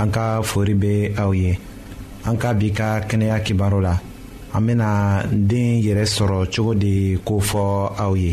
an ka fori bɛ aw ye an ka bi ka kɛnɛya kibaru la an bɛna den yɛrɛ sɔrɔ cogo di ko fɔ aw ye.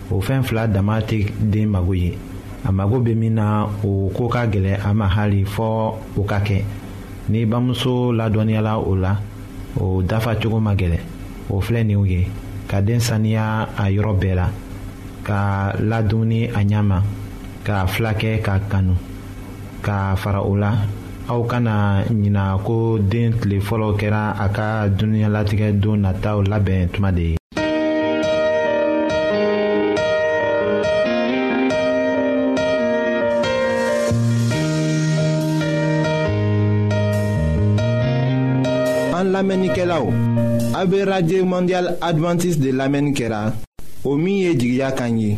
o fɛn fila dama tɛ den mago ye a mago bɛ min na o ko ka gɛlɛn a ma hali fɔ o ka kɛ ni bamuso ladɔnniyala o la o dafa cogo ma gɛlɛn o filɛ ninw ye ka den saniya a yɔrɔ bɛɛ la ka ladumuni a ɲɛ ma k'a filakɛ k'a kanu ka fara o la aw kana ɲina ko den tile fɔlɔ kɛra a ka dunuɲalatigɛ don nataw labɛn tuma de ye an lamɛnnikɛlaw a bɛ radio mondial adventiste de lamɛnni kɛra o min ye jigiya kan ye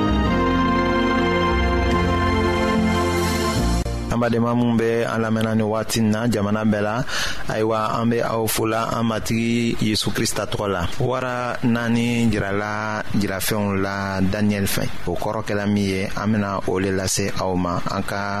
an badenma minw bɛ an lamɛnna ni wagati in na jamana bɛɛ la ayiwa an bɛ aw fola an matigi yesu krista tɔgɔ la wara naani jirala jirafɛnw la daniyɛli fɛ o kɔrɔ kɛla min ye an bena o le lase aw ma an ka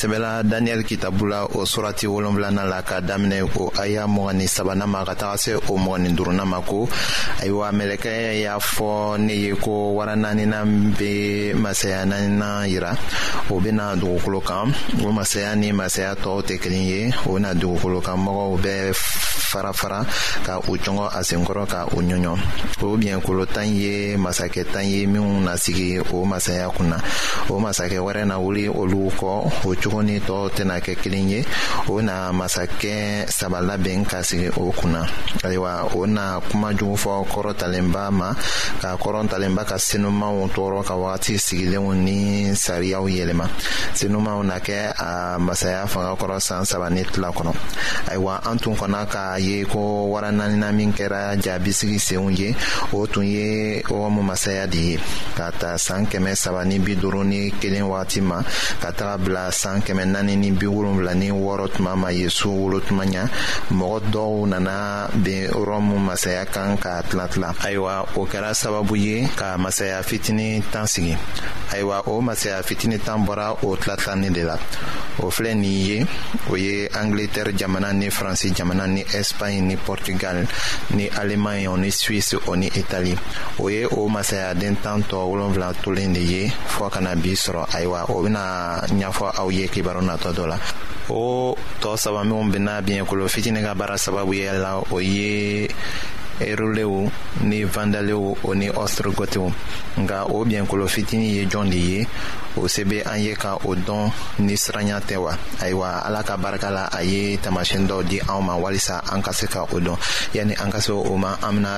sɛbɛla daniyɛli kitabu la o surati wolonfilana la ka daminɛ o aya mɔgɔ ni sabana ma ka taga se o mɔgɔ ni duruna ma ko ayiwa mɛlɛkɛ e y'a fɔ ne ye ko wara naaninan bɛ masaya naaninan yira o bɛna dugukolo kan o masaya ni masaya tɔw tɛ kelen ye o bɛna dugukolo kan mɔgɔw bɛ fara fara ka u cɔngɔ a senkɔrɔ ka u ɲɔɲɔ o biɲɛkolo tan ye masakɛ tan ye minnu na sigi o masaya kunna o masakɛ wɛrɛ na wuli olu kɔ o cogo ni tɔw tɛna kɛ kelen ye o na a masakɛ saba labɛn ka sigi o kunna ayiwa o na kuma jugu fɔ kɔrɔtalenba ma ka kɔrɔtalenba ka senumaw tɔɔrɔ ka wagati sigilenw ni sariyaw yɛlɛma senumaw na kɛ a masaya fanga kɔrɔ san saba ni tila kɔnɔ ayiwa an tun kɔnɔ k'a ye ko wara naanina min kɛra jaabisigi senw ye o tun ye ɔgɔmu masaya de ye ka ta san kɛmɛ saba ni bi duuru ni kelen wagati ma ka taga bila san kɛmɛ naani ni bi wolonwula ni wɔɔrɔ tuma ma yesu wolo tuma ɲa mɔgɔ dɔw nana ben rɔmu masaya kan ka tilatila ayiwa o kɛra sababu ye ka masaya fitini tan sigi ayiwa o masaya fitini tan bɔra o tilatilani de la o filɛ nin ye o ye angleterre jamana ni faransi jamana ni espagne ni portugal ni allemagne o ni suisse o ni italie o ye o masayaden tan tɔ wolonwula tolen de ye fɔɔ kana bi sɔrɔ ayiwa o bena a ɲafɔ aw ye kibaru natɔ dɔ la o tɔɔ saba minw bena biɲɛkolo fitini ka baara sababu ye la o ye erulew ni vandalew o ni ɔstrogotew nka o biɲɛkolo fitini ye jɔn de ye o se be an ye ka o dɔn ni siranya tɛ wa ayiwa ala ka barika la a ye taamasiyɛn dɔw di anw ma walisa an ka se ka o dɔn yanni an ka se o ma an bena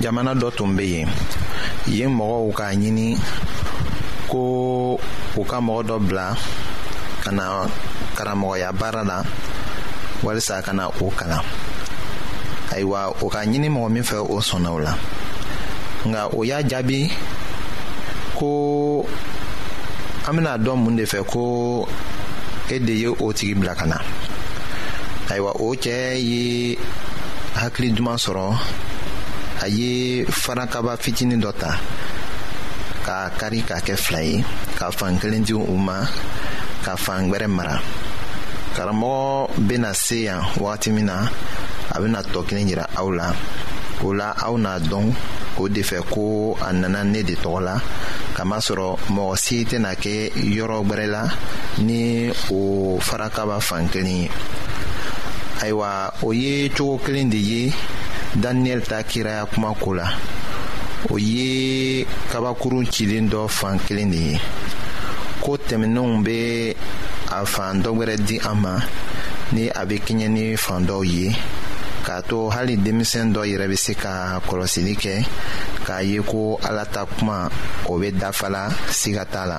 jamana dɔ tun bɛ yen yen mɔgɔw k'a ɲini ko u ka mɔgɔ dɔ bila ka na karamɔgɔya baara la walisa ka na o kalan ayiwa o ka ɲini mɔgɔ min fɛ o sɔnna o la nka o y'a jaabi ko an bɛna dɔn mun de fɛ ko e de ye o tigi bila ka na ayiwa o cɛ ye hakili duman sɔrɔ a ye farakaba fitinin dɔ ta k'a kari k'a kɛ fila ye ka fan kelen di u ma ka fan wɛrɛ mara karamɔgɔ bɛna se yan wagati min na a bɛna tɔ kelen jira aw la o la aw n'a dɔn o de fɛ ko a nana ne de tɔgɔ la kamasɔrɔ mɔgɔ si tɛna kɛ yɔrɔ wɛrɛ la ni o farakaba fan kelen ye ayiwa o ye cogo kelen de ye daniyɛli ta kiraya kuma ko la o ye kabakurun cilen dɔ fan kelen de ye ko tɛmɛnenw bɛ a fan dɔ wɛrɛ di an ma ni a bɛ kɛɲɛ ni fan dɔw ye k'a to hali denmisɛn dɔ yɛrɛ bɛ se ka a kɔlɔsili kɛ k'a ye ko ala ta kuma o bɛ dafa la siga t'a la.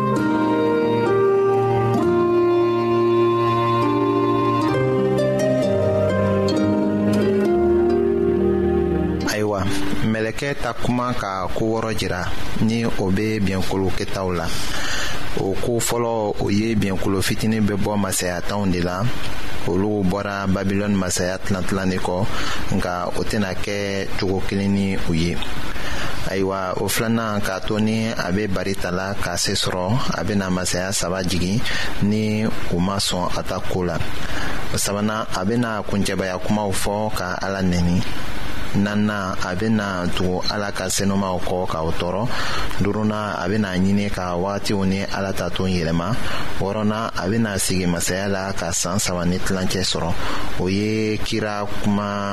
mɛlɛkɛ ta kuma ka ko wɔrɔ jira ni o be biɲɛkolo ketaw la o ko fɔlɔ o ye biɲɛkolo fitini bɛ bɔ masaya tanw de la olu bɔra babilɔni masaya tilantilan de kɔ nka o tɛna kɛ cogo kelen ni u ye ayiwa o filanan k'a to ni a bɛ bari ta la k'a se sɔrɔ a bɛna masaya saba jigin ni u ma sɔn a ta ko la sabanan a bɛna kuncɛbaya kumaw fɔ ka ala nɛni naaninan a bɛna tugu ala ka senumaw kɔ k'aw tɔɔrɔ duurunan a bɛna ɲini ka wagatiw ni ala ta ton yɛlɛma wɔɔrɔnan a bɛna sigi masaya la ka saan saba ni tilancɛ sɔrɔ o ye kira kuma